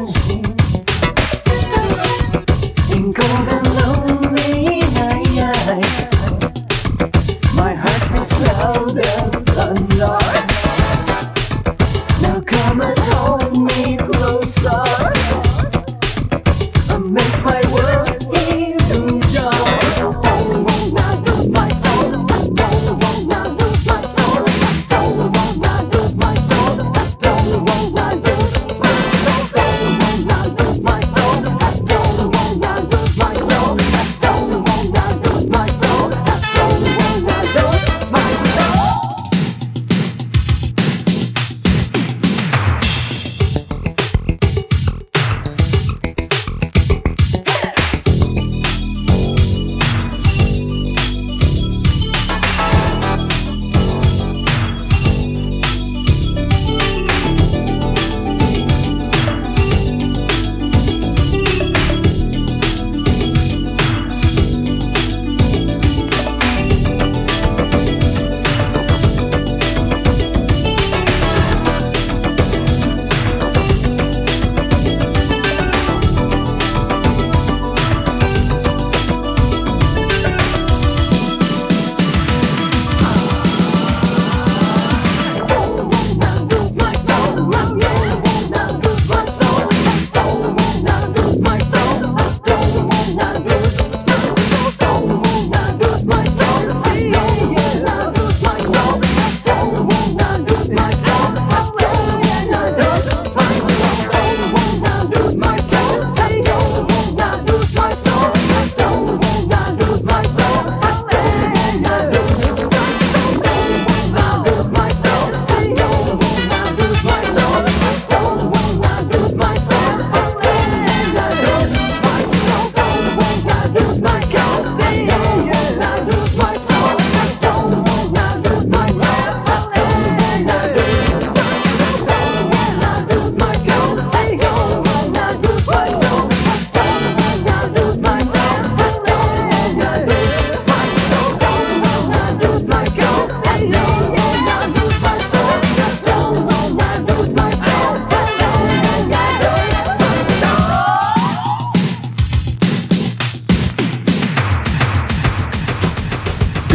Ooh.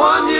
One, you